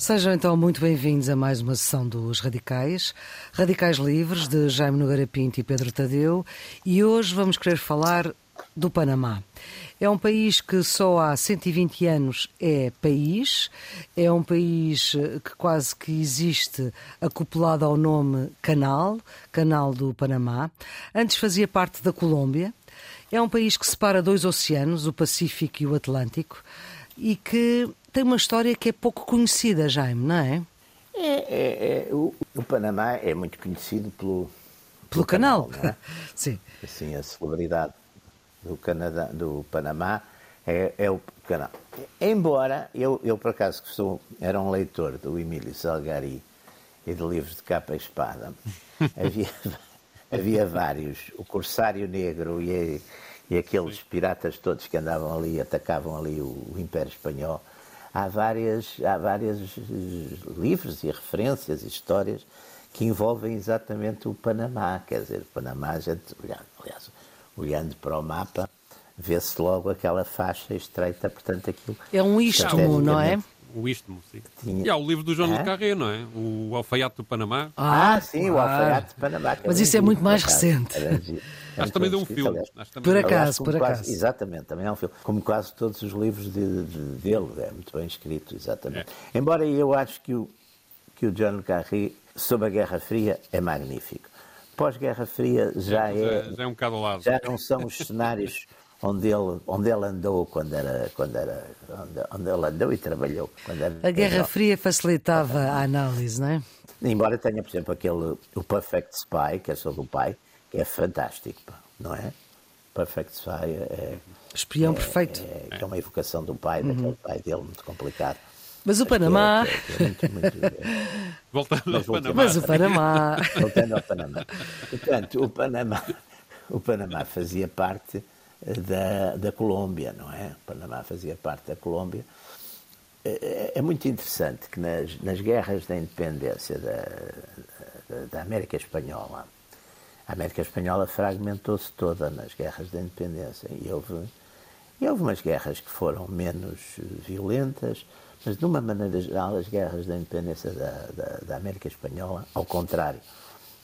Sejam então muito bem-vindos a mais uma sessão dos Radicais, Radicais Livres, de Jaime Nogueira Pinto e Pedro Tadeu, e hoje vamos querer falar do Panamá. É um país que só há 120 anos é país, é um país que quase que existe acoplado ao nome Canal, Canal do Panamá. Antes fazia parte da Colômbia. É um país que separa dois oceanos, o Pacífico e o Atlântico, e que tem uma história que é pouco conhecida, Jaime, não é? É, é, é o, o, Panamá é muito conhecido pelo, pelo, pelo canal, canal é? Sim. Assim, a celebridade do, Canadá, do Panamá é, é, o canal. Embora eu, eu por acaso, que sou, era um leitor do Emílio Salgari e de livros de capa e espada, havia, havia vários. O Corsário Negro e, e aqueles piratas todos que andavam ali, atacavam ali o, o Império Espanhol há várias, há várias livros e referências e histórias que envolvem exatamente o Panamá. Quer dizer, o Panamá, a gente, aliás, olhando para o mapa, vê-se logo aquela faixa estreita, portanto aquilo... É um istmo, não é? O Istmo, sim. E há o livro do João é? Carré, não é? O Alfaiate do Panamá. Ah, ah sim, claro. o Alfaiate do Panamá. Mas isso é muito mais recente. Acho que também deu um filme. Por acaso, por acaso. Exatamente, também é um filme. Como quase todos os livros de, de, dele, é muito bem escrito, exatamente. É. Embora eu acho que o, que o John Carrey, sobre a Guerra Fria, é magnífico. Pós-Guerra Fria já é, é, já é um bocado lado. Já não são os cenários onde ele, onde ele andou quando era, quando era onde, onde ele andou e trabalhou. Quando era, a Guerra Fria facilitava a análise, não é? Embora tenha, por exemplo, aquele o Perfect Spy, que é sobre o pai, que é fantástico, não é? Perfect Spy é. Espião é, perfeito. É, é, é, uma evocação do pai, uhum. daquele pai dele, muito complicado. Mas o Panamá. É, é muito, muito, voltando mas, ao Panamá. Mas o Panamá. Voltando ao Panamá. Portanto, o Panamá, o Panamá fazia parte da, da Colômbia, não é? O Panamá fazia parte da Colômbia. É, é muito interessante que nas, nas guerras da independência da, da, da América Espanhola, a América Espanhola fragmentou-se toda nas guerras da independência e houve, e houve umas guerras que foram menos violentas, mas de uma maneira geral as guerras da independência da, da, da América Espanhola, ao contrário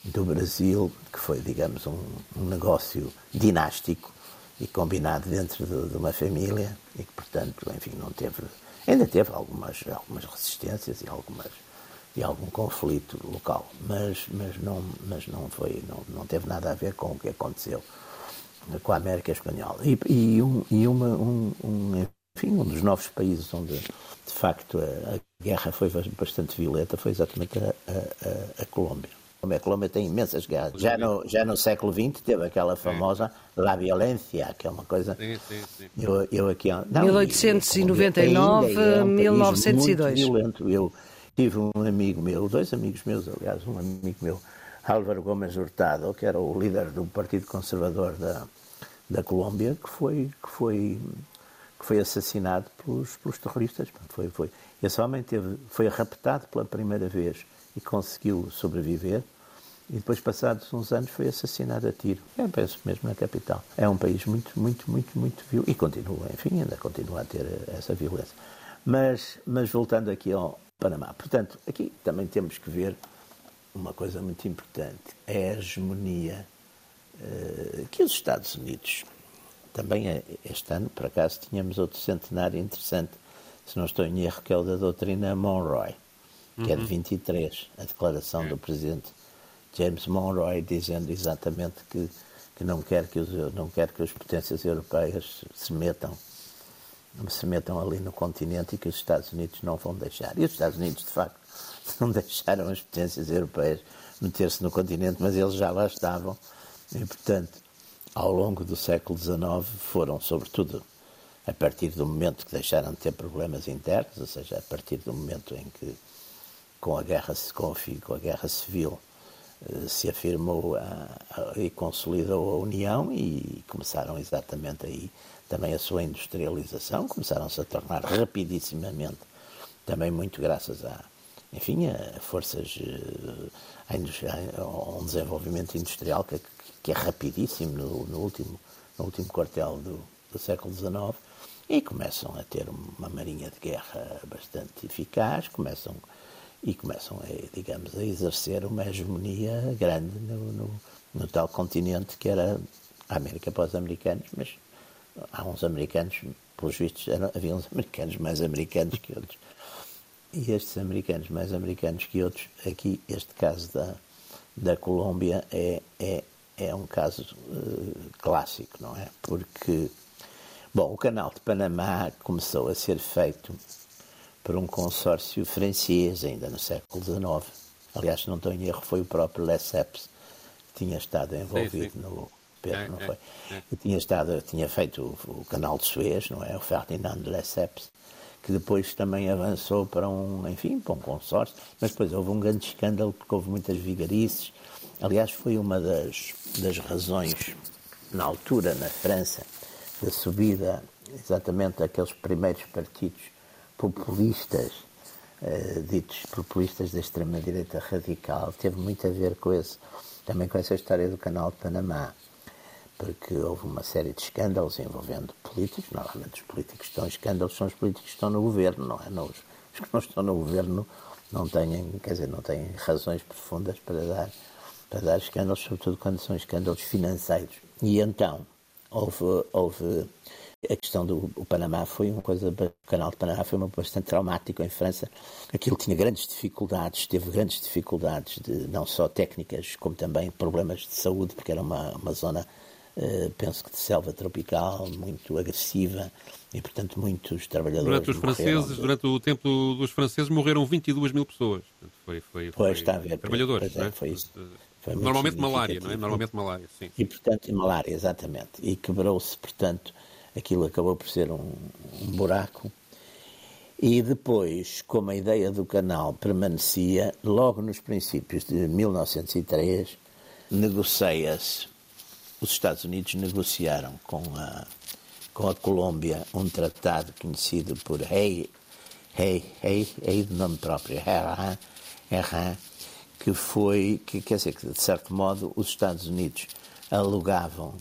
do Brasil, que foi, digamos, um, um negócio dinástico e combinado dentro de, de, uma família e que, portanto, enfim, não teve, ainda teve algumas, algumas resistências e algumas e algum conflito local, mas, mas, não, mas não, foi, não, não teve nada a ver com o que aconteceu com a América Espanhola. E, e, um, e uma, um, um, enfim, um dos novos países onde, de facto, a, a guerra foi bastante violenta foi exatamente a, a, a Colômbia. A Colômbia tem imensas guerras. Já no, já no século XX teve aquela famosa La Violencia, que é uma coisa. Sim, sim, sim. Eu, eu aqui, não, 1899, é um 1902. Muito violento. Eu, Tive um amigo meu, dois amigos meus, aliás, um amigo meu, Álvaro Gomes Hurtado, que era o líder do Partido Conservador da, da Colômbia, que foi, que foi, que foi assassinado pelos, pelos terroristas. Foi, foi. Esse homem teve, foi raptado pela primeira vez e conseguiu sobreviver. E depois, passados uns anos, foi assassinado a tiro. Eu penso mesmo na capital. É um país muito, muito, muito, muito violento. E continua, enfim, ainda continua a ter essa violência. Mas, mas voltando aqui ao, Panamá. Portanto, aqui também temos que ver uma coisa muito importante: é a hegemonia uh, que os Estados Unidos, também é, este ano, por acaso, tínhamos outro centenário interessante, se não estou em erro, que é o da doutrina Monroe, que uhum. é de 23, a declaração do presidente James Monroe, dizendo exatamente que, que não, quer que os, não quer que as potências europeias se metam se metam ali no continente e que os Estados Unidos não vão deixar. E os Estados Unidos, de facto, não deixaram as potências europeias meter-se no continente, mas eles já lá estavam. E, portanto, ao longo do século XIX, foram, sobretudo, a partir do momento que deixaram de ter problemas internos, ou seja, a partir do momento em que, com a guerra, com a, com a guerra civil, eh, se afirmou a, a, e consolidou a União e começaram exatamente aí também a sua industrialização, começaram-se a tornar rapidissimamente, também muito graças a, enfim, a forças, eh, a, a um desenvolvimento industrial que, que é rapidíssimo no, no, último, no último quartel do, do século XIX, e começam a ter uma marinha de guerra bastante eficaz, começam e começam, a, digamos, a exercer uma hegemonia grande no, no, no tal continente que era a América para os americanos, mas há uns americanos, pelos vistos, eram, havia uns americanos mais americanos que outros. E estes americanos mais americanos que outros, aqui, este caso da, da Colômbia é, é, é um caso uh, clássico, não é? Porque, bom, o canal de Panamá começou a ser feito por um consórcio francês, ainda no século XIX. Aliás, se não estou em erro, foi o próprio Lesseps que tinha estado envolvido sim, sim. no Pedro, é, não é, foi? É, é. tinha estado, tinha feito o, o, canal de Suez, não é? O Ferdinand Lesseps, que depois também avançou para um, enfim, para um consórcio, mas depois houve um grande escândalo porque houve muitas vigarices. Aliás, foi uma das, das razões, na altura, na França, da subida exatamente daqueles primeiros partidos populistas, uh, ditos populistas da extrema-direita radical, teve muito a ver com esse, também com essa história do canal de Panamá, porque houve uma série de escândalos envolvendo políticos, normalmente os políticos estão em escândalos são os políticos que estão no governo, não é? Não, os, os que não estão no governo não têm, quer dizer, não têm razões profundas para dar, para dar escândalos, sobretudo quando são escândalos financeiros. E então, houve, houve a questão do Panamá foi uma coisa, o canal de Panamá foi uma bastante traumático em França. Aquilo tinha grandes dificuldades, teve grandes dificuldades, de, não só técnicas, como também problemas de saúde, porque era uma, uma zona, uh, penso que de selva tropical, muito agressiva, e portanto muitos trabalhadores. Durante os franceses, de... durante o tempo dos franceses, morreram 22 mil pessoas. Foi, foi, foi pois, está a ver. Trabalhadores, pois é, foi isso. Normalmente malária, não é? Normalmente malária, sim. E portanto, malária, exatamente. E quebrou-se, portanto, aquilo acabou por ser um, um buraco. E depois, como a ideia do canal permanecia, logo nos princípios de 1903, negocia-se, os Estados Unidos negociaram com a, com a Colômbia um tratado conhecido por Rei, Rei, Rei, Rei de nome próprio, Herran, Herran, que foi, que quer dizer que de certo modo os Estados Unidos alugavam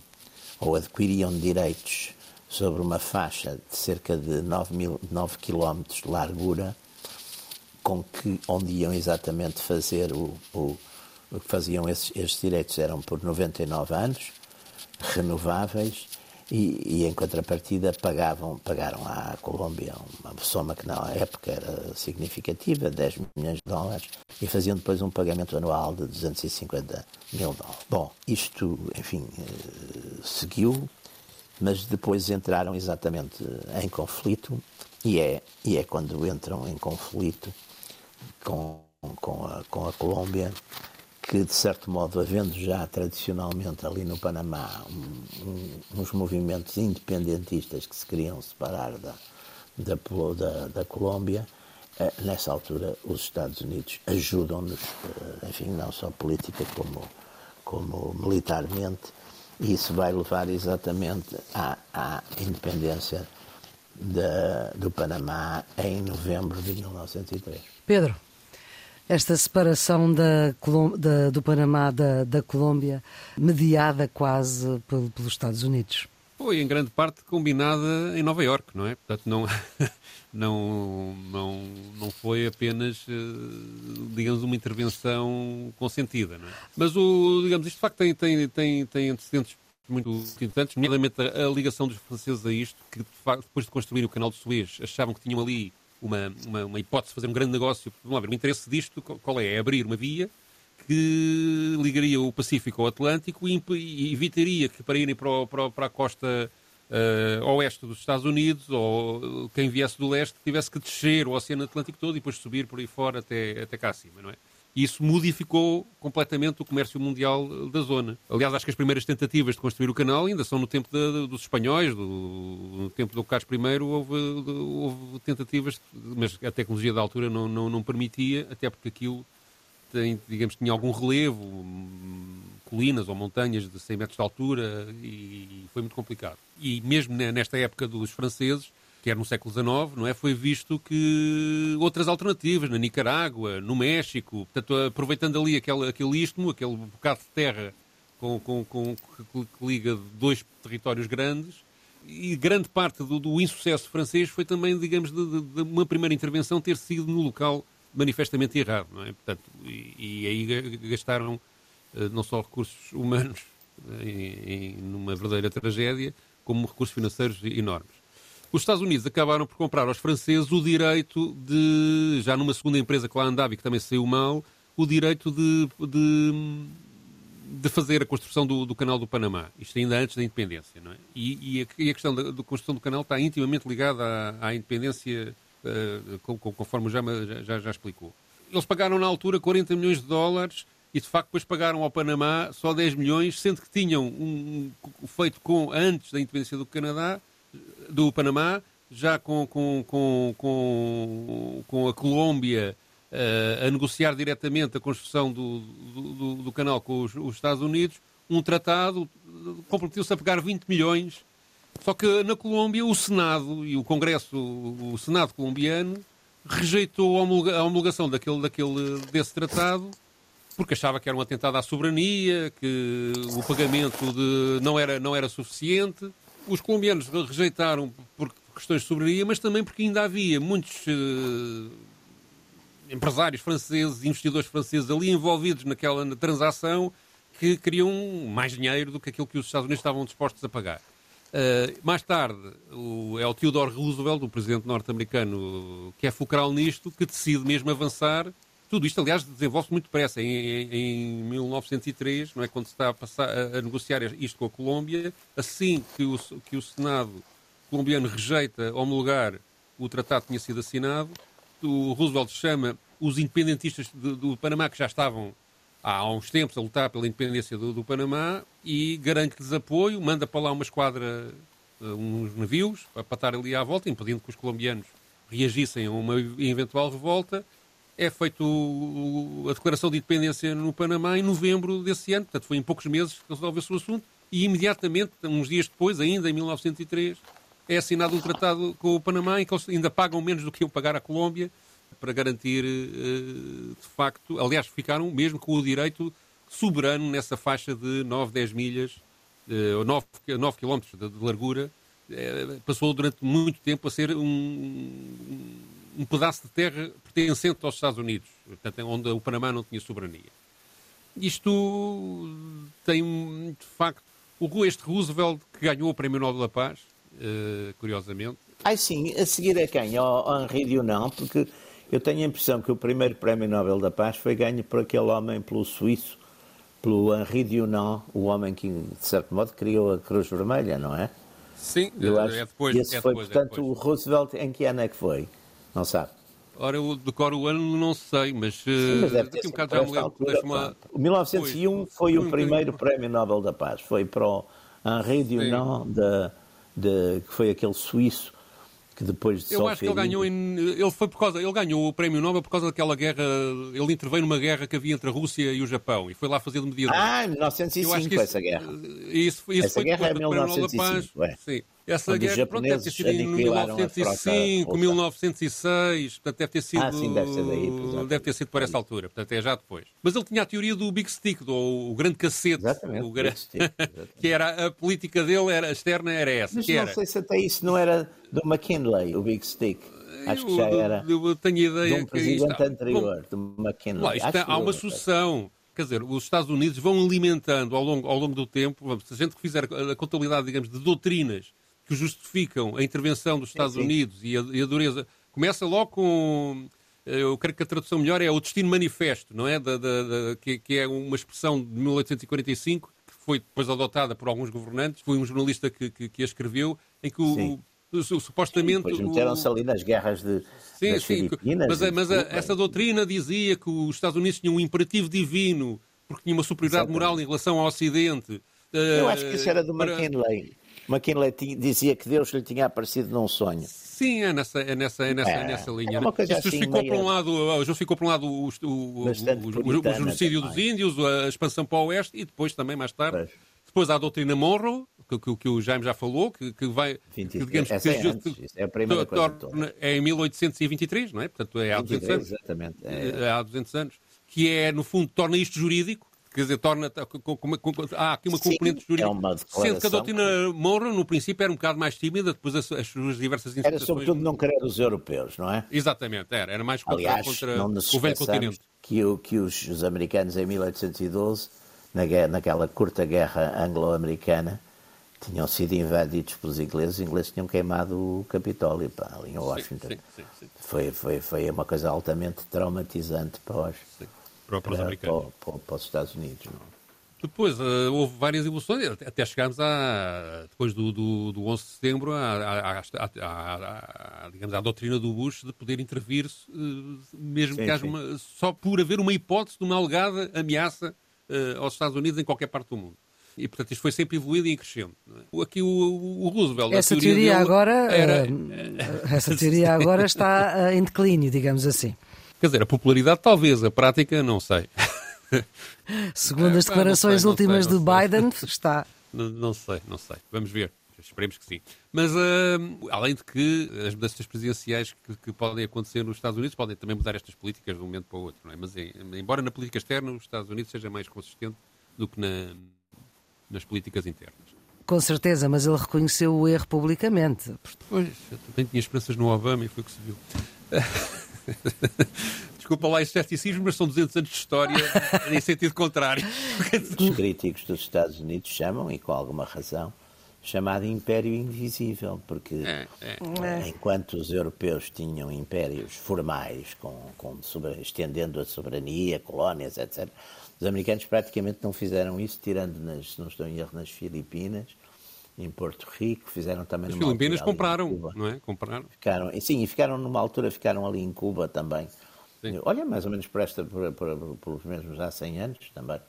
ou adquiriam direitos sobre uma faixa de cerca de 9, mil, 9 km de largura, com que, onde iam exatamente fazer o, o, o que faziam esses, esses direitos eram por 99 anos, renováveis, e, e, em contrapartida pagavam, pagaram à Colômbia uma soma que na época era significativa, 10 milhões de dólares, e faziam depois um pagamento anual de 250 mil dólares. Bom, isto, enfim, eh, seguiu, mas depois entraram exatamente em conflito e é, e é quando entram em conflito com, com, a, com a Colômbia que, de certo modo, havendo já tradicionalmente ali no Panamá um, um, uns movimentos independentistas que se queriam separar da, da, da, da Colômbia, eh, nessa altura os Estados Unidos ajudam-nos, eh, enfim, não só política como, como militarmente, isso vai levar exatamente à, à independência de, do Panamá em novembro de 1903. Pedro, esta separação da, da, do Panamá da, da Colômbia, mediada quase pelos Estados Unidos. Foi, em grande parte, combinada em Nova Iorque, não é? Portanto, não, não, não, não foi apenas, eh, digamos, uma intervenção consentida, não é? Mas, o, digamos, isto de facto tem, tem, tem, tem antecedentes muito importantes, nomeadamente a, a, ligação dos franceses a isto, que de facto, depois de construir o canal de Suez, achavam que tinham ali uma, uma, uma hipótese de fazer um grande negócio. Vamos lá ver, o interesse disto qual é? É abrir uma via que ligaria o Pacífico ao Atlântico e, evitaria que para irem para, para, para a costa uh, oeste dos Estados Unidos ou quem viesse do leste tivesse que descer o Oceano Atlântico todo e depois subir por aí fora até, até cá acima, não é? E isso modificou completamente o comércio mundial da zona. Aliás, acho que as primeiras tentativas de construir o canal ainda são no tempo de, dos espanhóis, do, no tempo do Carlos I, houve, houve, tentativas, mas a tecnologia da altura não, não, não permitia, até porque aquilo digamos, tinha algum relevo, colinas ou montanhas de 100 metros de altura e foi muito complicado. E mesmo nesta época dos franceses, quer no século XIX, não é? Foi visto que outras alternativas, na Nicarágua, no México, portanto, aproveitando ali aquele, aquele istmo, aquele bocado de terra com, com, com, que, que liga dois territórios grandes, e grande parte do, do insucesso francês foi também, digamos, de, de, de, uma primeira intervenção ter sido no local manifestamente errado, não é? Portanto, e, e aí gastaram uh, não só recursos humanos em, em, numa verdadeira tragédia, como recursos financeiros enormes. Os Estados Unidos acabaram por comprar aos franceses o direito de, já numa segunda empresa que lá andava e que também saiu mal, o direito de, de, de fazer a construção do, do, canal do Panamá. Isto ainda antes da independência. Não é? e, e, a, e a questão da, da, construção do canal está intimamente ligada à, à independência, conforme já, já, já explicou. Eles pagaram na altura 40 milhões de dólares e de facto depois pagaram ao Panamá só 10 milhões, sendo que tinham um, um, feito com antes da independência do Canadá, do Panamá, já com, com, com, com, com a Colômbia uh, a negociar diretamente a construção do, do, do canal com os, os, Estados Unidos, um tratado comprometeu-se a pagar 20 milhões. Só que na Colômbia o Senado e o Congresso, o Senado colombiano, rejeitou a homologação daquele, daquele, desse tratado porque achava que era um atentado à soberania, que o pagamento de, não, era, não era suficiente. Os colombianos rejeitaram por questões de soberania, mas também porque ainda havia muitos uh, empresários franceses, investidores franceses ali envolvidos naquela transação que queriam mais dinheiro do que aquilo que os Estados Unidos estavam dispostos a pagar. Uh, mais tarde, o, é o Theodore Roosevelt, o presidente norte-americano, que é fulcral nisto, que decide mesmo avançar tudo isto, aliás, desenvolve-se muito depressa. Em, em, em, 1903, não é, quando se está a, passar, a, a, negociar isto com a Colômbia, assim que o, que o Senado colombiano rejeita homologar o tratado que tinha sido assinado, o Roosevelt chama os independentistas do Panamá, que já estavam há uns tempos a lutar pela independência do, do Panamá, e garante-lhes apoio, manda para lá uma esquadra, eh, uns navios, para estar ali à volta, impedindo que os colombianos reagissem a uma eventual revolta. É feito a declaração de independência no Panamá em novembro desse ano, portanto foi em poucos meses que resolveu-se o assunto e imediatamente, uns dias depois, ainda em 1903, é assinado um tratado com o Panamá em que eles ainda pagam menos do que iam pagar à Colômbia para garantir, eh, de facto, aliás, ficaram mesmo com o direito soberano nessa faixa de 9, 10 milhas, eh, ou 9, 9 quilómetros de largura, eh, passou durante muito tempo a ser um, um pedaço de terra pertencente aos Estados Unidos, portanto, onde o Panamá não tinha soberania. Isto tem, de facto, este Roosevelt que ganhou o Prémio Nobel da Paz, curiosamente. Ai sim, a seguir a quem? Ao Henri Dunant, porque eu tenho a impressão que o primeiro Prémio Nobel da Paz foi ganho por aquele homem, pelo suíço, pelo Henri Dunant, o homem que, de certo modo, criou a Cruz Vermelha, não é? Sim, eu acho é depois. Esse é foi, depois, portanto, é o Roosevelt em que ano é que foi? Não sabe? Ora, eu decoro o ano, não sei, mas, Sim, mas deve daqui um bocado já me lembro. Altura, O 1901 foi, foi o primeiro um Prémio Nobel da Paz. Foi para o Henri Dunant, de, de, que foi aquele suíço que depois de Eu acho que ele ganhou em, ele foi por causa ele ganhou o prémio Nobel por causa daquela guerra ele interveio numa guerra que havia entre a Rússia e o Japão e foi lá fazer de mediador. Ah, 1905 isso, essa guerra. Isso, isso essa foi guerra é 1905, é. Sim. Essa guerra, pronto, deve ter sido em 1905, 1906, portanto deve ter sido... Ah, sim, deve ser daí. Deve ter sido por essa altura, portanto é já depois. Mas ele tinha a teoria do Big Stick, do o grande cacete. Exatamente, o grande... Stick, que era, a política dele era, a externa era essa. Mas não era... sei se até isso não era do McKinley, o Big Stick. Acho que já era eu, eu tenho ideia de um presidente anterior, Bom, do McKinley. Lá, isto, há uma sucessão. Quer dizer, os Estados Unidos vão alimentando ao longo, ao longo do tempo, se a gente fizer a contabilidade, digamos, de doutrinas que justificam a intervenção dos Estados sim. Unidos e a, e a, dureza. Começa logo com. Eh, eu creio que a tradução melhor é o Destino Manifesto, não é? Da, da, da, que, que, é uma expressão de 1845, que foi depois adotada por alguns governantes. Foi um jornalista que, que, que a escreveu, em que o, supostamente. Depois meteram-se ali nas guerras de. Sim, sim. Mas, mas a, essa doutrina dizia que os Estados Unidos tinham um imperativo divino, porque tinham uma superioridade Exatamente. moral em relação ao Ocidente. Eu acho que isso era do para... McKinley. McKinley dizia que Deus lhe tinha aparecido num sonho. Sim, é nessa, é nessa, é nessa, é, nessa linha. É coisa assim, justificou, meio... por um lado, justificou por um lado o, o, o, o genocídio dos índios, a expansão para o oeste e depois também, mais tarde, pois. depois há a doutrina Monroe, que, que, que, o Jaime já falou, que, que vai... 20, que, digamos, essa que, é, antes, é a primeira coisa toda. É em 1823, não é? Portanto, é há 200 anos. Exatamente. É... é há 200 anos. Que é, no fundo, torna isto jurídico, quer dizer, torna. Com, com, com, há aqui uma componente Sim, jurídica. é uma Sendo que a doutrina Monroe, no princípio, era um bocado mais tímida, depois as, as suas diversas interpretações. Era sobretudo não querer os europeus, não é? Exatamente, era. Era mais contra, Aliás, contra o velho continente. Que, o, que os, os americanos, em 1812, na guerra, naquela curta guerra anglo-americana, tinham sido invadidos pelos ingleses, os ingleses tinham queimado o Capitólio, pá, ali em Washington. Sim, sim, sim, foi, foi, foi uma coisa altamente traumatizante para os, para, para, para, para, para, os Estados Unidos. Não? Depois uh, houve várias evoluções, até chegarmos a, depois do, do, do 11 de setembro, à, digamos, à doutrina do Bush de poder intervir, uh, mesmo sim, que haja uma, só por haver uma hipótese de uma alegada ameaça uh, aos Estados Unidos em qualquer parte do mundo. E, portanto, isto foi sempre evoluindo e crescendo. É? Aqui o, o, Roosevelt... Essa teoria, teoria agora, era... essa teoria agora está em declínio, digamos assim. Quer dizer, a popularidade talvez, a prática não sei. Segundo as declarações sei, últimas sei, de Biden, está. Não, não, sei, não sei. Vamos ver. Esperemos que sim. Mas, uh, além de que as mudanças presidenciais que, que, podem acontecer nos Estados Unidos podem também mudar estas políticas de um momento para o outro. Não é? Mas, embora na política externa os Estados Unidos seja mais consistente do que na, nas políticas internas. Com certeza, mas ele reconheceu o erro publicamente. Pois, eu também tinha esperanças no Obama e foi o que se viu. Desculpa lá esse ceticismo, mas são 200 anos de história em sentido contrário. Os críticos dos Estados Unidos chamam, e com alguma razão, chamado Império Invisível, porque é, é. é. enquanto os europeus tinham impérios formais, com, com sobre, estendendo a soberania, colónias, etc., os americanos praticamente não fizeram isso, tirando, nas, se não estou em erro, nas Filipinas, em Porto Rico, fizeram também As Filipinas compraram, não é? Compraram. Ficaram, sim, e ficaram numa altura, ficaram ali em Cuba também. Sim. Olha, mais ou menos por esta, por, por, pelos mesmos há 100 anos também.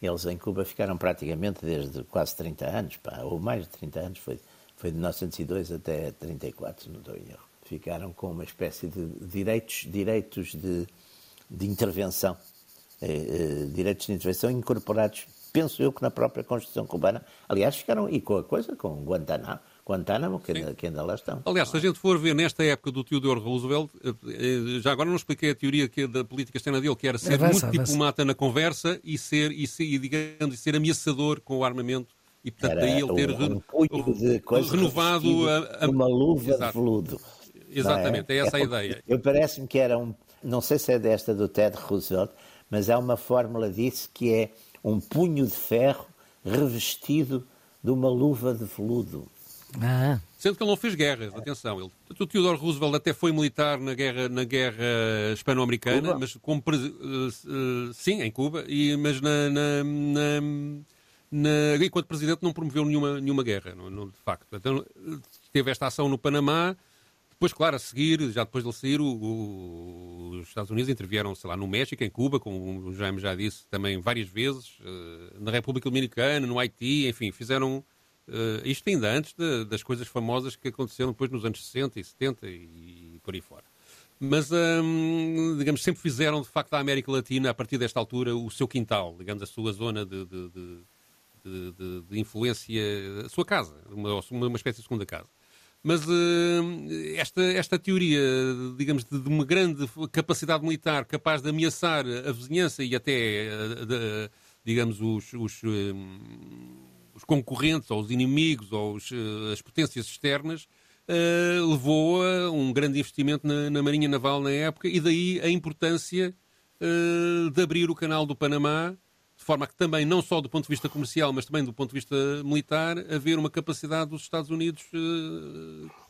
Eles em Cuba ficaram praticamente desde quase 30 anos, pá, ou mais de 30 anos, foi, foi de 1902 até 34, se não estou em erro. Ficaram com uma espécie de direitos, direitos de, de intervenção, eh, eh, direitos de intervenção incorporados, penso eu que na própria Constituição cubana. Aliás, ficaram, e com a coisa, com Guantanamo, Guantánamo, que ainda, que ainda lá estão. Aliás, se a gente for ver nesta época do Theodore Roosevelt, eh, eh, já agora não expliquei a teoria que, da política externa dele, que era ser avança, muito avança. diplomata na conversa e ser, e ser, digamos, ser ameaçador com o armamento e portanto era daí ele ter um renovado a, a, uma luva Exato. de veludo. Exatamente, é? é? essa é, a ideia. Eu parece-me que era um, não sei se é desta do Ted Roosevelt, mas há uma fórmula disso que é um punho de ferro revestido de uma luva de veludo. Ah. Sendo que ele não fez guerras, atenção. Ele, o Theodore Roosevelt até foi militar na guerra, na guerra hispano-americana, mas como, uh, uh, sim, em Cuba, e, mas na, na, na, na, enquanto presidente não promoveu nenhuma, nenhuma guerra, não, não, de facto. Então, teve esta ação no Panamá, depois, claro, a seguir, já depois de ele sair, o, o, os Estados Unidos intervieram, sei lá, no México, em Cuba, como o Jaime já disse, também várias vezes, uh, na República Dominicana, no Haiti, enfim, fizeram Uh, isto ainda antes de, das coisas famosas que aconteceram depois nos anos 60 e 70 e, por aí fora. Mas, um, digamos, sempre fizeram, de facto, a América Latina, a partir desta altura, o seu quintal, digamos, a sua zona de, de, de, de influência, a sua casa, uma, uma espécie de segunda casa. Mas uh, esta, esta teoria, digamos, de, de, uma grande capacidade militar capaz de ameaçar a vizinhança e até, uh, digamos, os, os os concorrentes, ou os inimigos, ou os, as potências externas, uh, levou a um grande investimento na, na, Marinha Naval na época e daí a importância de abrir o canal do Panamá, de forma que também, não só do ponto de vista comercial, mas também do ponto de vista militar, haver uma capacidade dos Estados Unidos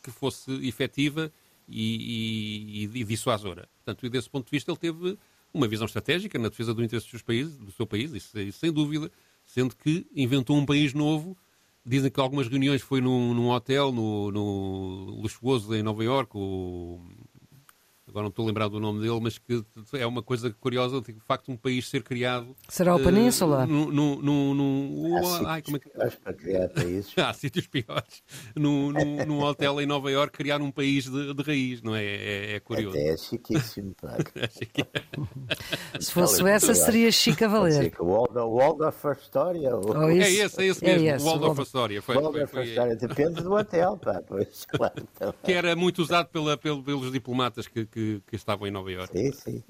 que fosse efetiva e, e, e dissuasora. Portanto, desse ponto de vista, ele teve uma visão estratégica na defesa do interesse dos países, do seu país, isso, isso sem dúvida, sendo que inventou um país novo. Dizem que algumas reuniões foi num, num hotel no, no luxuoso em Nova Iorque, o agora não estou a lembrar do nome dele, mas que é uma coisa curiosa, de facto, um país ser criado. Será o uh, Península? No, no, no, no há ai, como é que... para criar países. há sítios piores. Num, num, num hotel em Nova Iorque, criar um país de, de raiz, não é? É, é curioso. Até é chiquíssimo, é Se fosse Suécia, seria chique a valer. O Waldorf Astoria. Ou... Oh, é esse, é esse mesmo, é esse, o Waldorf Astoria. Foi, Waldorf foi, foi, Depende do hotel, pá. Pois, claro. Que era muito usado pela, pelos diplomatas que, que que, que estavam em Nova Iorque. Sim, sim.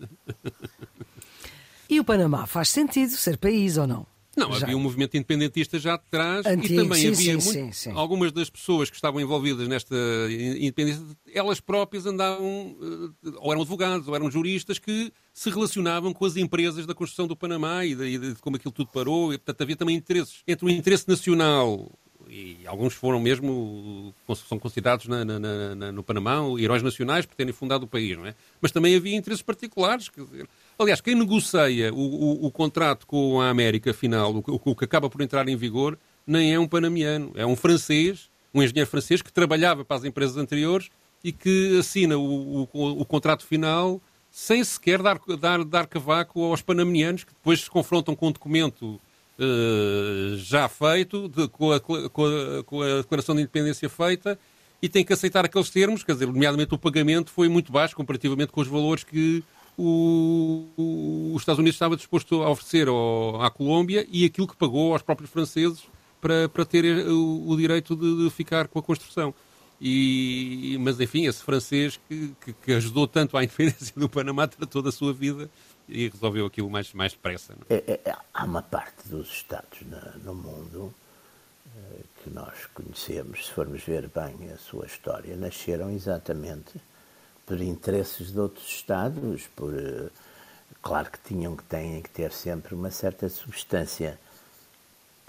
E o Panamá faz sentido ser país ou não? Não, já. havia um movimento independentista já atrás Antigo, e também sim, havia sim, muito, sim, algumas das pessoas que estavam envolvidas nesta independência, elas próprias andavam, eh, ou eram advogados, ou eram juristas que se relacionavam com as empresas da construção do Panamá e de, de como aquilo tudo parou, e portanto havia também interesses entre o interesse nacional e alguns foram mesmo, são considerados na, na, na, no Panamá heróis nacionais por terem fundado o país, não é? Mas também havia interesses particulares. Dizer, aliás, quem negocia o, o, o, contrato com a América, afinal, o, o, que acaba por entrar em vigor, nem é um panamiano, é um francês, um engenheiro francês que trabalhava para as empresas anteriores e que assina o, contrato final sem sequer dar, dar, dar cavaco aos panamanianos, que depois se confrontam com um documento uh, já feito, de, com, a, com, a, com, a, declaração de independência feita, e tem que aceitar aqueles termos, quer dizer, nomeadamente o pagamento foi muito baixo comparativamente com os valores que o, o, os Estados Unidos estava disposto a oferecer ao, à Colômbia e aquilo que pagou aos próprios franceses para, para ter o, o direito de, de, ficar com a construção. E, mas, enfim, esse francês que, que, que ajudou tanto à independência do Panamá toda a sua vida e resolveu aquilo mais, mais depressa. É? É, é, há uma parte dos Estados no mundo eh, que nós conhecemos, se formos ver bem a sua história, nasceram exatamente por interesses de outros Estados, por eh, claro que tinham que têm que ter sempre uma certa substância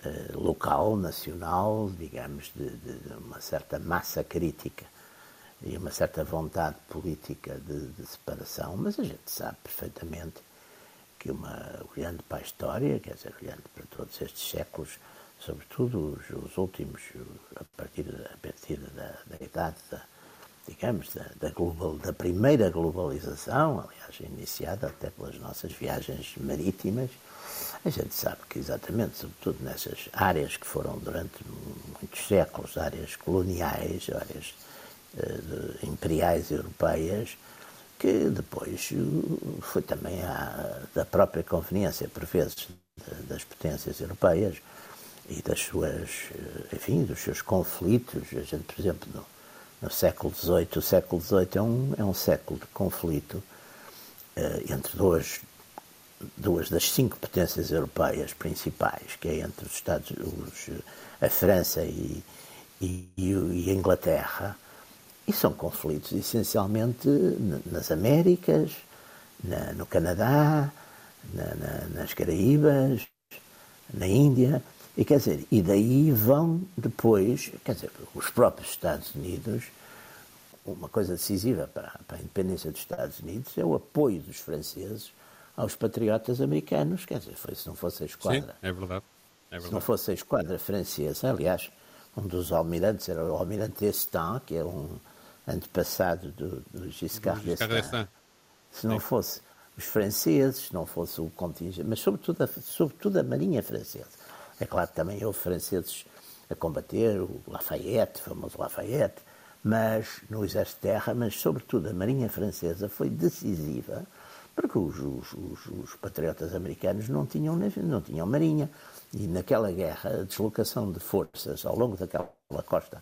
uh, local, nacional, digamos, de, de, uma certa massa crítica e uma certa vontade política de, de separação, mas a gente sabe perfeitamente que uma, olhando para a história, quer dizer, olhando para todos estes séculos, sobretudo os, os últimos, a partir, a partir da, da idade, da, digamos, da, da, global, da primeira globalização, aliás, iniciada até pelas nossas viagens marítimas, a gente sabe que exatamente, sobretudo nessas áreas que foram durante muitos séculos, áreas coloniais, áreas uh, imperiais europeias, que depois uh, foi também da própria conveniência, por vezes, das potências europeias e das suas, uh, enfim, dos seus conflitos. A gente, por exemplo, no, no século XVIII, o século XVIII é um, é um século de conflito uh, entre duas, duas das cinco potências europeias principais, que é entre os Estados, os, a França e, e, e a Inglaterra, e são conflitos essencialmente nas Américas, na, no Canadá, na, na, nas Caraíbas, na Índia. E quer dizer, e daí vão depois, quer dizer, os próprios Estados Unidos, uma coisa decisiva para, para a independência dos Estados Unidos é o apoio dos franceses aos patriotas americanos. Quer dizer, foi se não fosse a esquadra. Sim, é verdade. É verdade. Se não fosse a esquadra francesa, aliás, um dos almirantes era o almirante D'Estaing, que é um antepassado do, do Giscard d'Estaing. Se não fosse os franceses, se não fosse o contingente, mas sobretudo a, sobretudo a Marinha Francesa. É claro que também houve franceses a combater, o Lafayette, o famoso Lafayette, mas no Exército de Terra, mas sobretudo a Marinha Francesa foi decisiva porque os, os, os, os patriotas americanos não tinham, não tinham marinha e naquela guerra a deslocação de forças ao longo daquela costa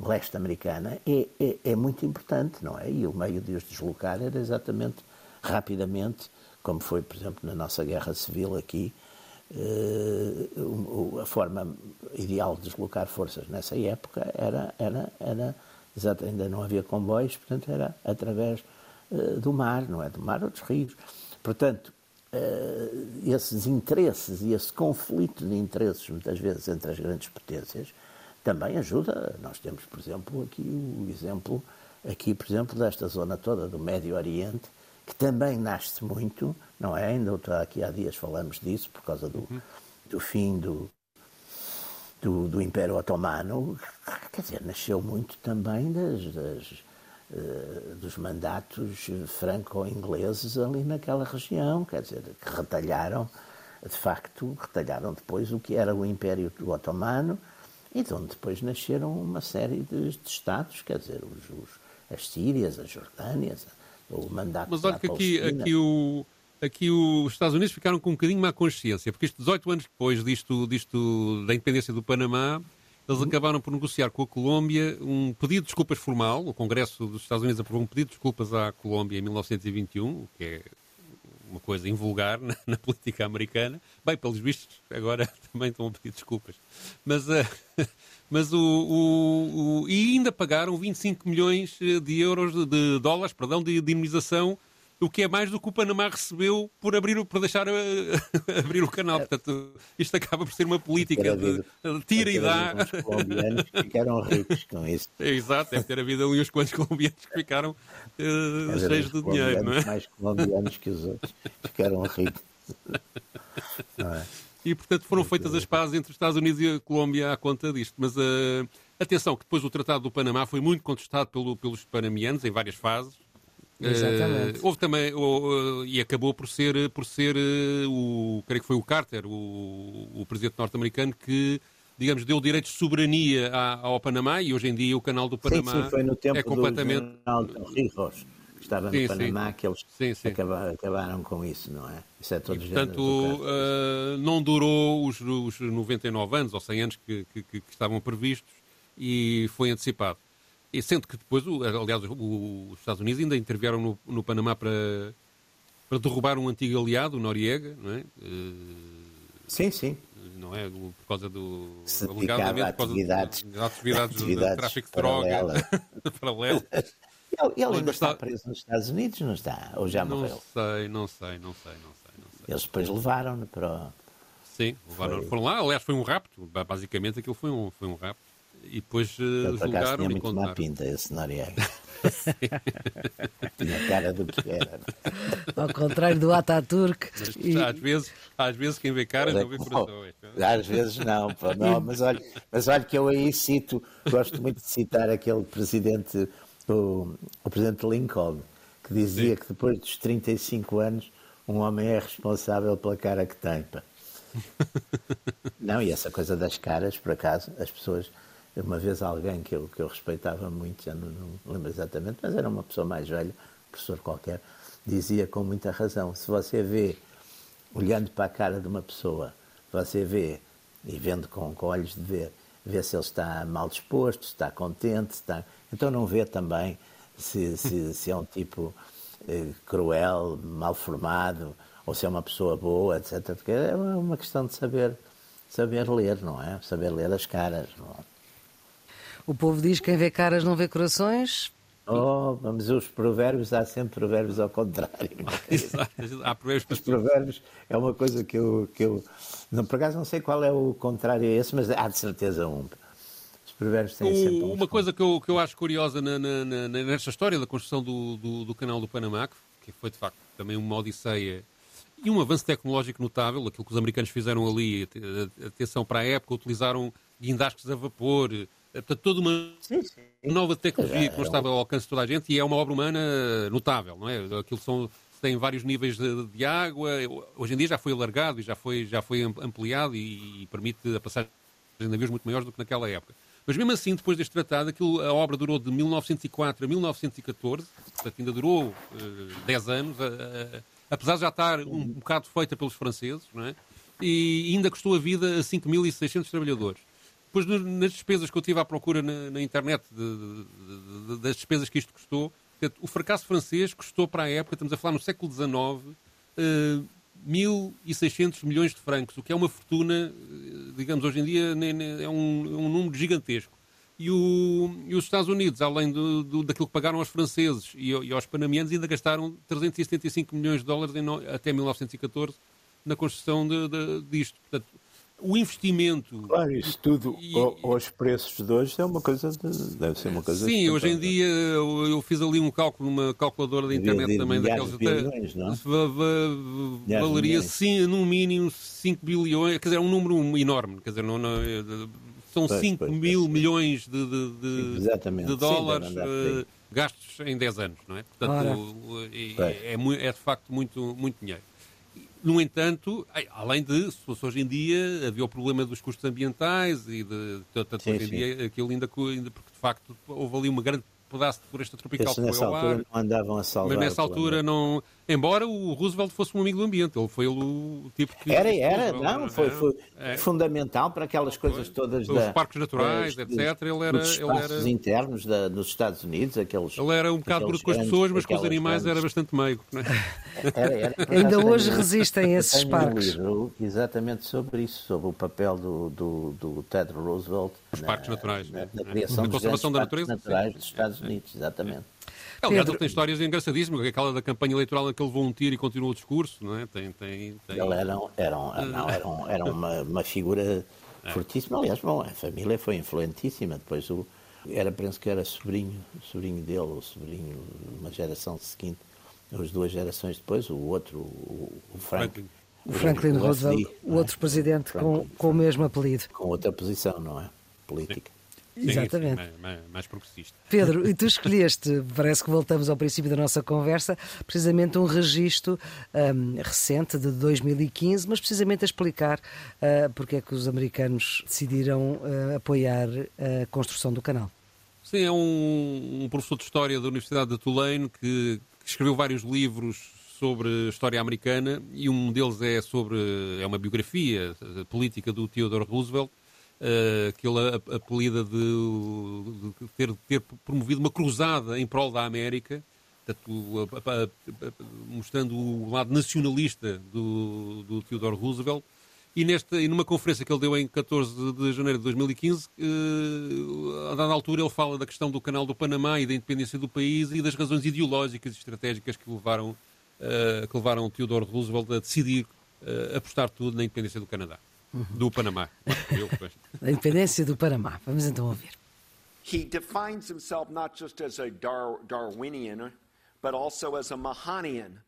leste americana é, é, é, muito importante, não é? E o meio de os deslocar era exatamente rapidamente, como foi, por exemplo, na nossa guerra civil aqui, uh, a forma ideal de deslocar forças nessa época era, era, era ainda não havia comboios, portanto era através uh, do mar, não é? Do mar ou dos rios. Portanto, uh, esses interesses e esse conflito de interesses, muitas vezes, entre as grandes potências, também ajuda. Nós temos, por exemplo, aqui o exemplo, aqui, por exemplo, desta zona toda do Médio Oriente, que também nasce muito, não é? Ainda aqui há dias falamos disso, por causa do, uhum. do fim do, do, do, Império Otomano, quer dizer, nasceu muito também das, das uh, dos mandatos franco-ingleses ali naquela região, quer dizer, que retalharam, de facto, retalharam depois o que era o Império Otomano, e de onde depois nasceram uma série de, de Estados, quer dizer, os, os, as Sírias, as Jordânias, o mandato Mas olha que aqui, aqui, o, aqui os Estados Unidos ficaram com um bocadinho má consciência, porque isto 18 anos depois disto, disto da independência do Panamá, eles uhum. acabaram por negociar com a Colômbia um pedido de desculpas formal. O Congresso dos Estados Unidos aprovou um pedido de desculpas à Colômbia em 1921, o que é uma coisa invulgar na, na, política americana. Bem, pelos vistos, agora também estão a pedir desculpas. Mas, uh, mas o, o, o, E ainda pagaram 25 milhões de euros, de, de dólares, perdão, de, de indemnização o que é mais do que o Panamá recebeu por, abrir, por deixar uh, abrir o canal. Portanto, isto acaba por ser uma política de, de tira e dá. Os colombianos ficaram ricos com isso. É, exato, deve ter havido ali uns quantos colombianos que ficaram uh, cheios de dinheiro. Não é? Mais colombianos que os outros ficaram ricos. É? E, portanto, foram feitas as pazes entre os Estados Unidos e a Colômbia à conta disto. Mas uh, atenção, que depois o Tratado do Panamá foi muito contestado pelo, pelos panamianos em várias fases. Exatamente. Uh, houve também, uh, e acabou por ser, por ser uh, o, creio que foi o Carter, o, o presidente norte-americano, que, digamos, deu direitos de soberania ao Panamá e hoje em dia o canal do Panamá sim, sim, foi no tempo é completamente... do Rijos, que estava no sim, Panamá, sim. que eles sim, sim. Acabaram, acabaram, com isso, não é? Isso é todo e, portanto, não durou os, os 99 anos ou 100 anos que, que, que estavam previstos e foi antecipado. E sendo que depois, aliás, os Estados Unidos ainda intervieram no, no Panamá para, para derrubar um antigo aliado, o Noriega, não é? Eh, sim, sim. Não é? Por causa do. Se alegadamente, por causa atividades, de, atividades, atividades de tráfico de droga. Paralelo. Ele, ele ainda está preso nos Estados Unidos, não está? Ou já morreu? Não sei, não sei, não sei, não sei. Não sei. Eles depois levaram-no para. Sim, levaram, foi... foram lá. Aliás, foi um rapto. Basicamente, aquilo foi um, foi um rapto e depois uh, julgaram tinha muito má pinta esse Noriega. tinha cara do que era. Ao contrário do Ataturk. Mas, e... às, vezes, às vezes quem vê caras não vê corações. Às vezes não, pô, não mas, olha, mas olha que eu aí cito, gosto muito de citar aquele presidente, o, o presidente Lincoln, que dizia Sim. que depois dos 35 anos um homem é responsável pela cara que tem. Pá. Não, e essa coisa das caras, por acaso, as pessoas uma vez alguém que eu, que eu respeitava muito, já não, não lembro exatamente, mas era uma pessoa mais velha, professor qualquer, dizia com muita razão: se você vê, olhando para a cara de uma pessoa, você vê, e vendo com, com olhos de ver, vê se ele está mal disposto, se está contente, se está... então não vê também se, se, se é um tipo eh, cruel, mal formado, ou se é uma pessoa boa, etc. Porque é uma questão de saber, saber ler, não é? Saber ler as caras. Não é? O povo diz que quem vê caras não vê corações. Oh, vamos os provérbios, há sempre provérbios ao contrário. Exato, há provérbios Os provérbios é uma coisa que eu, que eu não, por acaso não sei qual é o contrário a esse, mas há de certeza um. Os provérbios têm o, sempre Uma coisa que eu, que eu acho curiosa na, na, na, nesta história da construção do, do, do, canal do Panamá, que foi de facto também uma odisseia e um avanço tecnológico notável, aquilo que os americanos fizeram ali, atenção para a época, utilizaram guindastes a vapor, Portanto, toda uma sim, sim. nova tecnologia que não estava ao alcance de toda a gente e é uma obra humana notável, não é? Aquilo são, tem vários níveis de, de, água, hoje em dia já foi alargado e já foi, já foi ampliado e, e permite a passagem de navios muito maiores do que naquela época. Mas mesmo assim, depois deste tratado, aquilo, a obra durou de 1904 a 1914, portanto ainda durou uh, eh, 10 anos, uh, uh, apesar de já estar um, um bocado feita pelos franceses, não é? e ainda custou a vida a 5.600 trabalhadores. Depois, nas despesas que eu tive à procura na, na internet, de, de, de, das despesas que isto custou, o fracasso francês custou para a época, estamos a falar no século XIX, uh, 1.600 milhões de francos, o que é uma fortuna, eh, digamos, hoje em dia é um, é um número gigantesco. E, o, e, os Estados Unidos, além do, do, daquilo que pagaram aos franceses e, e, aos panamianos, ainda gastaram 375 milhões de dólares em, até 1914 na construção de, de, disto. Portanto, o investimento. Claro, isso tudo e, aos preços de hoje é uma coisa. De, deve ser uma coisa. Sim, hoje em dia eu, eu, fiz ali um cálculo numa calculadora da internet de, também, daqueles. Bilhões, não? Va, va, valeria, sim, no mínimo 5 bilhões, quer dizer, é um número enorme, quer dizer, não, não são pois, 5 pois, mil pois, milhões de, de, de dólares sim, uh, gastos em 10 anos, não é? Portanto, é, é, é de facto muito, muito dinheiro. No entanto, além de, se fosse hoje em dia, havia o problema dos custos ambientais e de, tanto sim, hoje em sim. dia aquilo ainda, ainda, porque de facto houve ali uma grande pedaço de floresta tropical que foi ao ar. Não andavam a salvar mas nessa altura não, Embora o Roosevelt fosse um amigo do ambiente, ele foi o tipo que. Era, era, não, foi, foi é. fundamental para aquelas coisas todas Os da. parques naturais, das, etc. Ele era. Os ele era... internos da, dos Estados Unidos, aqueles. Ele era um bocado bruto com as pessoas, mas com os animais grandes... era bastante meio. É? Era, era, Ainda hoje resistem esses parques. Um livro exatamente sobre isso, sobre o papel do, do, do Ted Roosevelt. Os na, parques naturais. Na, na criação na dos conservação da natureza. naturais dos Estados Unidos, exatamente. Aliás, ele tem histórias engraçadíssimas, aquela da campanha eleitoral em que ele levou um tiro e continuou o discurso, não é? Tem, tem, tem... Ele era, era, um, não, era, um, era uma, uma figura é. fortíssima. Aliás, bom, a família foi influentíssima. Depois o, era, penso que era sobrinho, sobrinho dele, o sobrinho, uma geração seguinte, as duas gerações depois, o outro, o, o Franklin. O Franklin Roosevelt, o outro presidente com, com o mesmo apelido. Com outra posição, não é? Política. Exatamente. Sim, mais, mais, progressista. Pedro, e tu escolheste, parece que voltamos ao princípio da nossa conversa, precisamente um registro um, recente de 2015, mas precisamente a explicar uh, porque é que os americanos decidiram uh, apoiar a construção do canal. Sim, é um, um, professor de História da Universidade de Tulane que, que escreveu vários livros sobre história americana e um deles é sobre é uma biografia política do Theodore Roosevelt uh, que ele apelida de, de ter, ter, promovido uma cruzada em prol da América, a, a, a, mostrando o lado nacionalista do, do Theodore Roosevelt. E, nesta, e numa conferência que ele deu em 14 de janeiro de 2015, uh, a dada altura ele fala da questão do canal do Panamá e da independência do país e das razões ideológicas e estratégicas que levaram, uh, que levaram Theodore Roosevelt a decidir apostar tudo na independência do Canadá do Panamá. Eu, a independência do Panamá. Vamos então ouvir. He defines himself not just as a Dar Darwinian, but also as a Mahanian.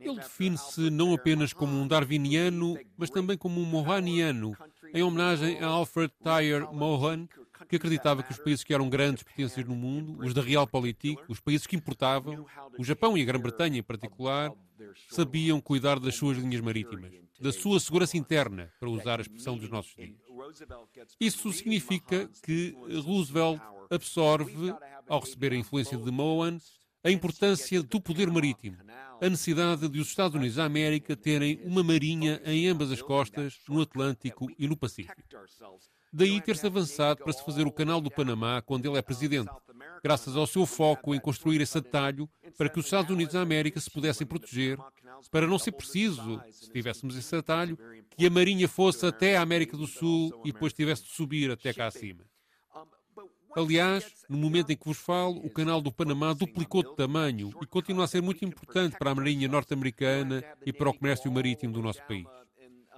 Ele define-se não apenas como um darwiniano, mas também como um mohaniano, em homenagem a Alfred Tyre Mohan, que acreditava que os países que eram grandes potências no mundo, os da Realpolitik, os países que importavam, o Japão e a Grã-Bretanha em particular, sabiam cuidar das suas linhas marítimas, da sua segurança interna, para usar a expressão dos nossos dias. Isso significa que Roosevelt absorve, ao receber a influência de Mohan, a importância do poder marítimo, a necessidade de os Estados Unidos da América terem uma marinha em ambas as costas, no Atlântico e no Pacífico. Daí ter-se avançado para se fazer o Canal do Panamá quando ele é presidente, graças ao seu foco em construir esse atalho para que os Estados Unidos da América se pudessem proteger, para não ser preciso, se tivéssemos esse atalho, que a Marinha fosse até a América do Sul e depois tivesse de subir até cá acima. Aliás, no momento em que vos falo, o canal do Panamá duplicou de tamanho e continua a ser muito importante para a Marinha norte-americana e para o comércio marítimo do nosso país.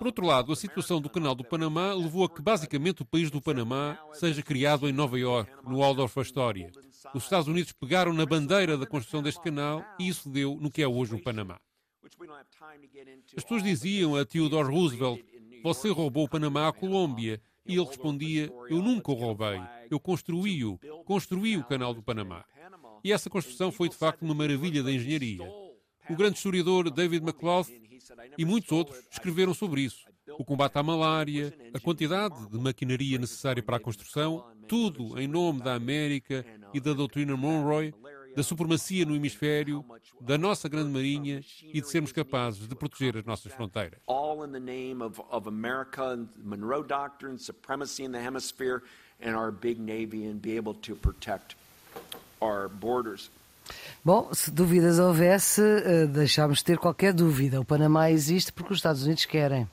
Por outro lado, a situação do canal do Panamá levou a que basicamente o país do Panamá seja criado em Nova York, no Waldorf Astoria. Os Estados Unidos pegaram na bandeira da construção deste canal e isso deu no que é hoje o Panamá. As pessoas diziam a Theodore Roosevelt: Você roubou o Panamá à Colômbia. E ele respondia: Eu nunca o roubei, eu construí-o, construí o canal do Panamá. E essa construção foi de facto uma maravilha da engenharia. O grande historiador David McLeod e muitos outros escreveram sobre isso. O combate à malária, a quantidade de maquinaria necessária para a construção, tudo em nome da América e da doutrina Monroe, da supremacia no hemisfério, da nossa grande marinha e de sermos capazes de proteger as nossas fronteiras. All in the name of, of America, Monroe Doctrine, supremacy in the hemisphere, and our big navy, and be able to protect our borders. Bom, se dúvidas houvesse, eh, deixámos de ter qualquer dúvida. O Panamá existe porque os Estados Unidos querem.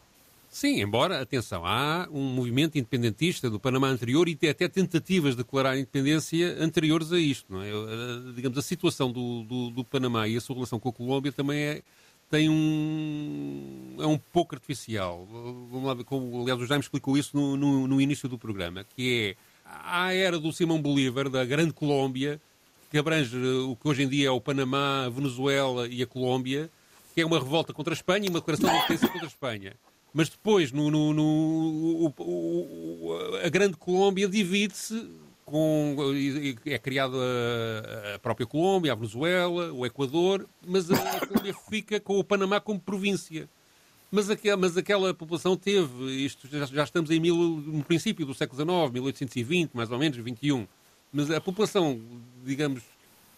Sim, embora, atenção, há um movimento independentista do Panamá anterior e até tentativas de declarar a independência anteriores a isto. Não é? Eh, digamos, a situação do, do, do Panamá e a sua relação com a Colômbia também é, tem um, é um pouco artificial. Vamos lá como, aliás, o Jaime explicou isso no, no, no início do programa, que é a era do Simão Bolívar, da Grande Colômbia, que abrange o que hoje em dia é o Panamá, a Venezuela e a Colômbia, que é uma revolta contra a Espanha e uma declaração de independência contra a Espanha. Mas depois, no, no, no o, o, a grande Colômbia divide-se com é criada a, própria Colômbia, a Venezuela, o Equador, mas a, Colômbia fica com o Panamá como província. Mas aquela, mas aquela população teve, isto já, já estamos em mil, no princípio do século XIX, 1820, mais ou menos, 21. Mas a população, digamos,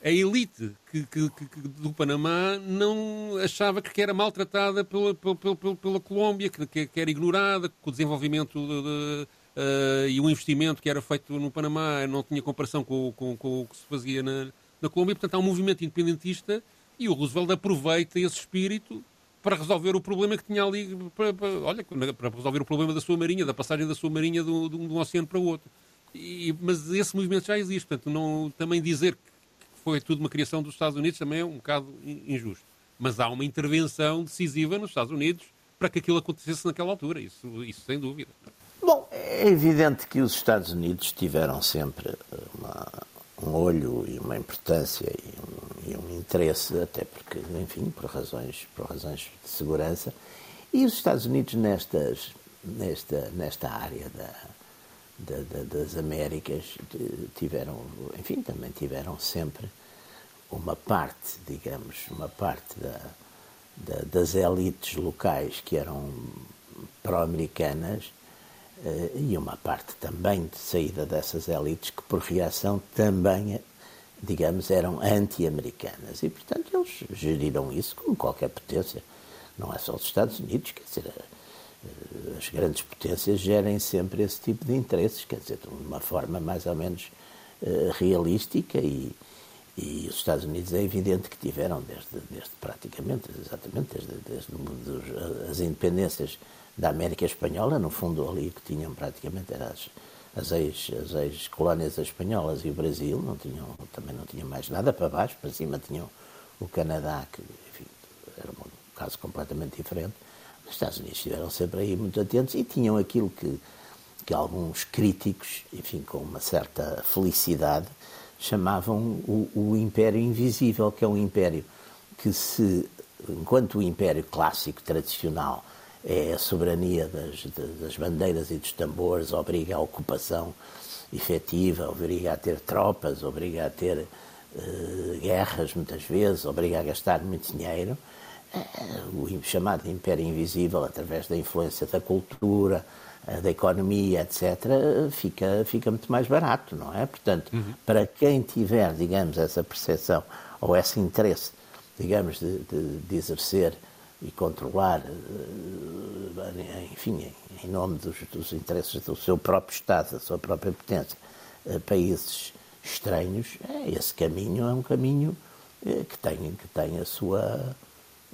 a elite que, que, que, do Panamá não achava que era maltratada pela, pela, pela, pela Colômbia, que, que, era ignorada, que o desenvolvimento de, de, uh, e o investimento que era feito no Panamá não tinha comparação com, com, com o que se fazia na, na Colômbia. Portanto, há um movimento independentista e o Roosevelt aproveita esse espírito para resolver o problema que tinha ali, para, para, olha, para resolver o problema da sua marinha, da passagem da sua marinha de um, de um oceano para o outro. E, mas esse movimento já existe, portanto, não, também dizer que foi tudo uma criação dos Estados Unidos também é um bocado injusto. Mas há uma intervenção decisiva nos Estados Unidos para que aquilo acontecesse naquela altura, isso, isso sem dúvida. Bom, é evidente que os Estados Unidos tiveram sempre uma, um olho e uma importância e um, e um, interesse, até porque, enfim, por razões, por razões de segurança. E os Estados Unidos nestas, nesta, nesta área da, da, da, das Américas tiveram, enfim, também tiveram sempre uma parte, digamos, uma parte da, da, das elites locais que eram pró-americanas eh, e uma parte também de saída dessas elites que, por reação, também, digamos, eram anti-americanas. E, portanto, eles geriram isso como qualquer potência. Não é só os Estados Unidos, quer dizer, as grandes potências gerem sempre esse tipo de interesses, quer dizer, de uma forma mais ou menos uh, realística e, e os Estados Unidos é evidente que tiveram desde, desde praticamente, exatamente, desde, desde as independências da América Espanhola, no fundo ali que tinham praticamente eram as, as ex-colónias ex espanholas e o Brasil, não tinham, também não tinham mais nada para baixo, para cima tinham o Canadá, que enfim, era um caso completamente diferente. Os Estados Unidos estiveram sempre aí muito atentos e tinham aquilo que, que alguns críticos, enfim, com uma certa felicidade, chamavam o, o Império Invisível, que é um império que se, enquanto o Império Clássico tradicional é a soberania das, das bandeiras e dos tambores, obriga à ocupação efetiva, obriga a ter tropas, obriga a ter uh, guerras muitas vezes, obriga a gastar muito dinheiro, o chamado Império Invisível, através da influência da cultura, eh, da economia, etc., fica, fica muito mais barato, não é? Portanto, uhum. para quem tiver, digamos, essa percepção ou esse interesse, digamos, de, de, de exercer e controlar, eh, enfim, em nome dos, dos, interesses do seu próprio Estado, da sua própria potência, eh, países estranhos, esse caminho é um caminho que tem, que tem a sua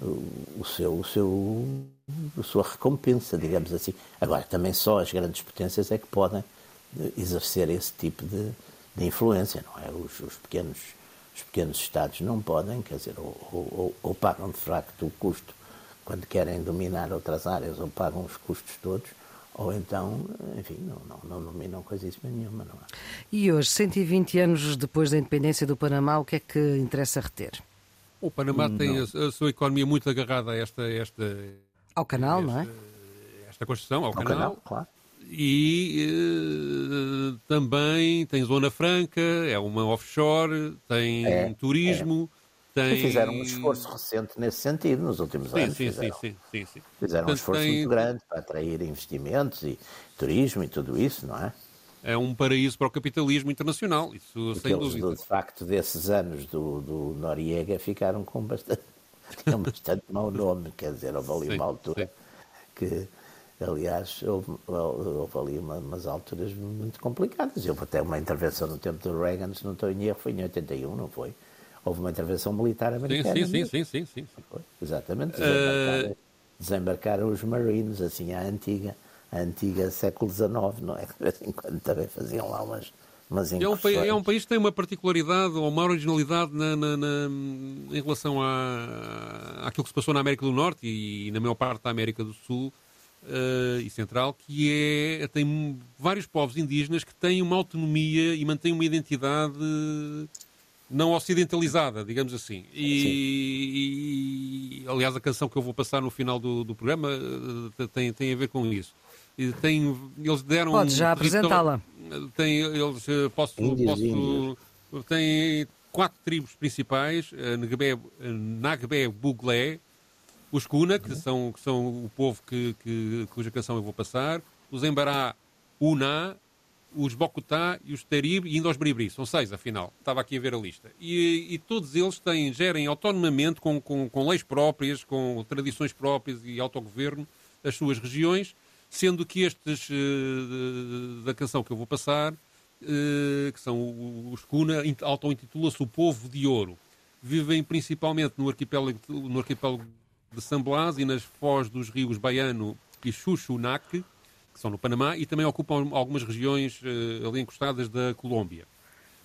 o seu, o seu, a sua recompensa, digamos assim. Agora, também só as grandes potências é que podem exercer esse tipo de, de influência, não é? Os, os, pequenos, os pequenos Estados não podem, quer dizer, ou, ou, ou pagam de facto o custo quando querem dominar outras áreas, ou pagam os custos todos, ou então, enfim, não, não, não dominam coisíssima nenhuma, não é? E hoje, 120 anos depois da independência do Panamá, o que é que interessa reter? O Panamá não. tem a, a, sua economia muito agarrada a esta. esta ao canal, esta, não é? Esta construção, ao, ao canal. canal. claro. E uh, também tem Zona Franca, é uma offshore, tem é, turismo. É. Tem... Fizeram um esforço recente nesse sentido nos últimos sim, anos. Sim, fizeram, sim, sim, sim. Fizeram Portanto, um esforço tem... muito grande para atrair investimentos e turismo e tudo isso, não é? É um paraíso para o capitalismo internacional, isso Porque sem eles, dúvida. De facto, desses anos do, do Noriega ficaram com bastante, tinham bastante mau nome, quer dizer, houve ali sim, uma altura sim. que, aliás, houve, houve ali uma, umas alturas muito complicadas. Houve até uma intervenção no tempo do Reagan, se não estou em erro, foi em 81, não foi? Houve uma intervenção militar americana. Sim, sim, sim, sim, sim, sim. Exatamente, desembarcaram, uh... desembarcaram os Marines, assim, à antiga a antiga século XIX, não é? De vez em quando também faziam lá umas, umas é um, país, é um país que tem uma particularidade ou uma originalidade na, na, na, em relação à, àquilo que se passou na América do Norte e, e na maior parte da América do Sul uh, e Central, que é tem vários povos indígenas que têm uma autonomia e mantêm uma identidade não ocidentalizada, digamos assim. E, e, aliás, a canção que eu vou passar no final do, do programa uh, tem, tem a ver com isso tem, eles deram. Pode já apresentá-la. Tem, eles, eh, posso, posso, tem quatro tribos principais: eh, Nagbé, Nagbé Buglé, os Kuna, que, uhum. são, que são o povo que, que, cuja canção eu vou passar, os Embará Uná, os Bocutá e os Terib e ainda os Bribri. São seis, afinal. Estava aqui a ver a lista. E, e todos eles têm, gerem autonomamente, com, com, com, leis próprias, com tradições próprias e autogoverno, as suas regiões, sendo que estes uh, da canção que eu vou passar, uh, que são os Cuna, auto-intitula-se o Povo de Ouro. Vivem principalmente no arquipélago, no arquipélago de San Blas e nas foz dos rios Baiano e Chuchunac, que são no Panamá, e também ocupam algumas regiões uh, ali encostadas da Colômbia.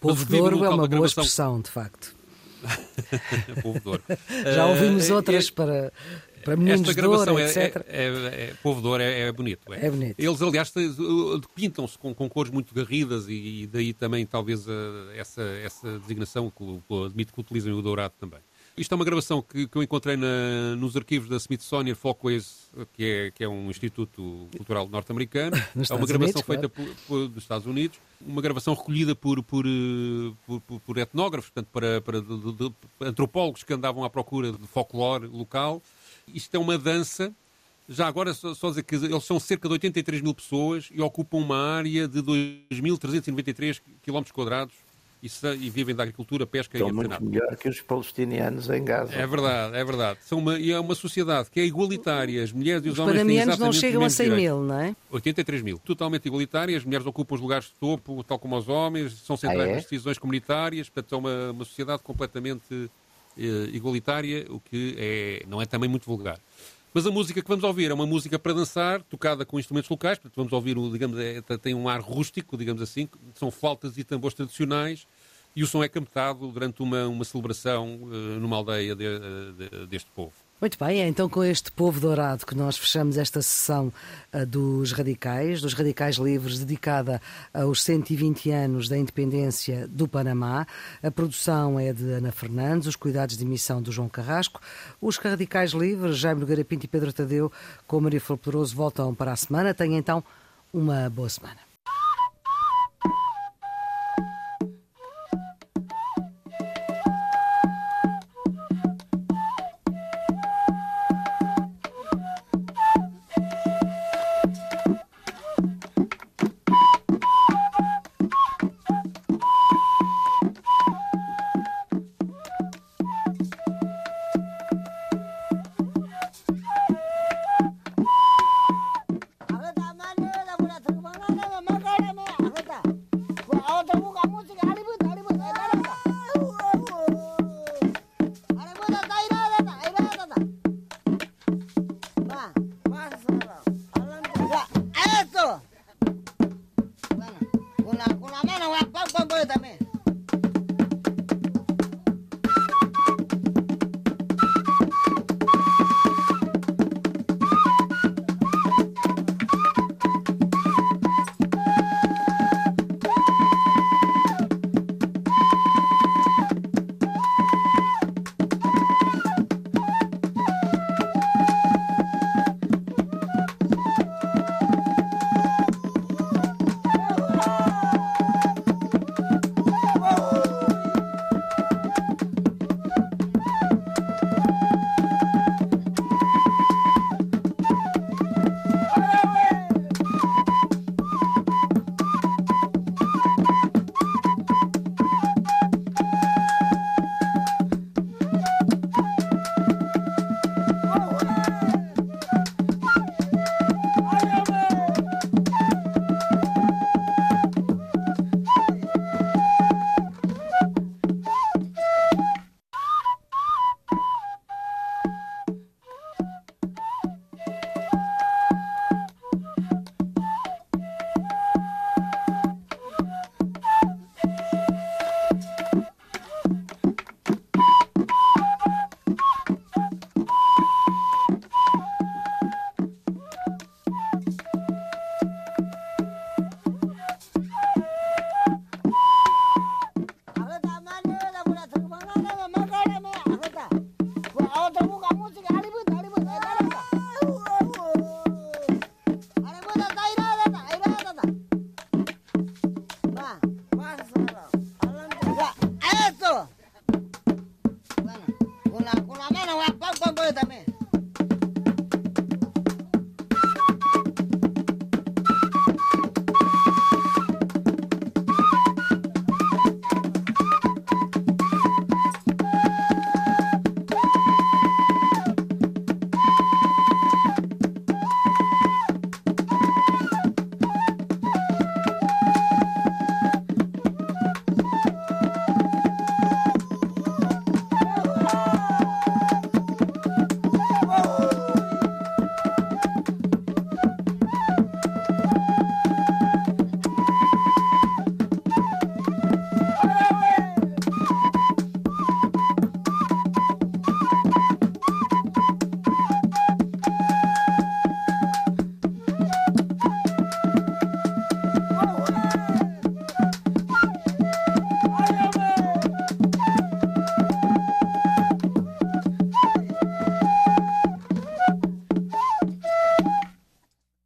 Povo de Ouro é uma boa expressão, de facto. Povo de Ouro. Já ouvimos outras para, para meninos Esta gravação é, etc. É, é, Ouro é, é bonito. É. bonito. Eles, aliás, pintam-se com, com, cores muito garridas e, e daí também talvez uh, essa, essa designação, que, admito que utilizem o dourado também. Isto é uma gravação que, que eu encontrei na, nos arquivos da Smithsonian Folkways, que é, que é um instituto cultural norte-americano. é uma gravação Unidos, feita claro. por, por, dos Estados Unidos, uma gravação recolhida por, por, por, por etnógrafos, portanto, para, para de, de, de, antropólogos que andavam à procura de folclore local. Isto é uma dança. Já agora, só, só dizer que eles são cerca de 83 mil pessoas e ocupam uma área de 2.393 km quadrados e, e, vivem da agricultura, pesca Estão e muito melhor que os palestinianos em Gaza. É verdade, é verdade. São uma, e é uma sociedade que é igualitária. As mulheres e os, Os homens têm exatamente não chegam a mesmos 100 direitos. mil, não é? 83 mil. Totalmente igualitária. As mulheres ocupam os lugares de topo, tal como os homens, são centrais Ah, é? nas decisões comunitárias. Portanto, é uma, uma sociedade completamente igualitária, o que é, não é também muito vulgar. Mas a música que vamos ouvir é uma música para dançar, tocada com instrumentos locais. Portanto, vamos ouvir, digamos, é, tem um ar rústico, digamos assim. São flautas e tambores tradicionais. E o som é cantado durante uma, uma celebração eh, numa aldeia de- de- deste povo. Muito bem, é então com este povo dourado que nós fechamos esta sessão ah, dos radicais, dos radicais livres, dedicada aos 120 anos da independência do Panamá. A produção é de Ana Fernandes, os cuidados de emissão do João Carrasco. Os radicais livres, Jaime Nogueira Pinto e Pedro Tadeu, com Maria Flor Poderoso, voltam para a semana. Tenha então uma boa semana.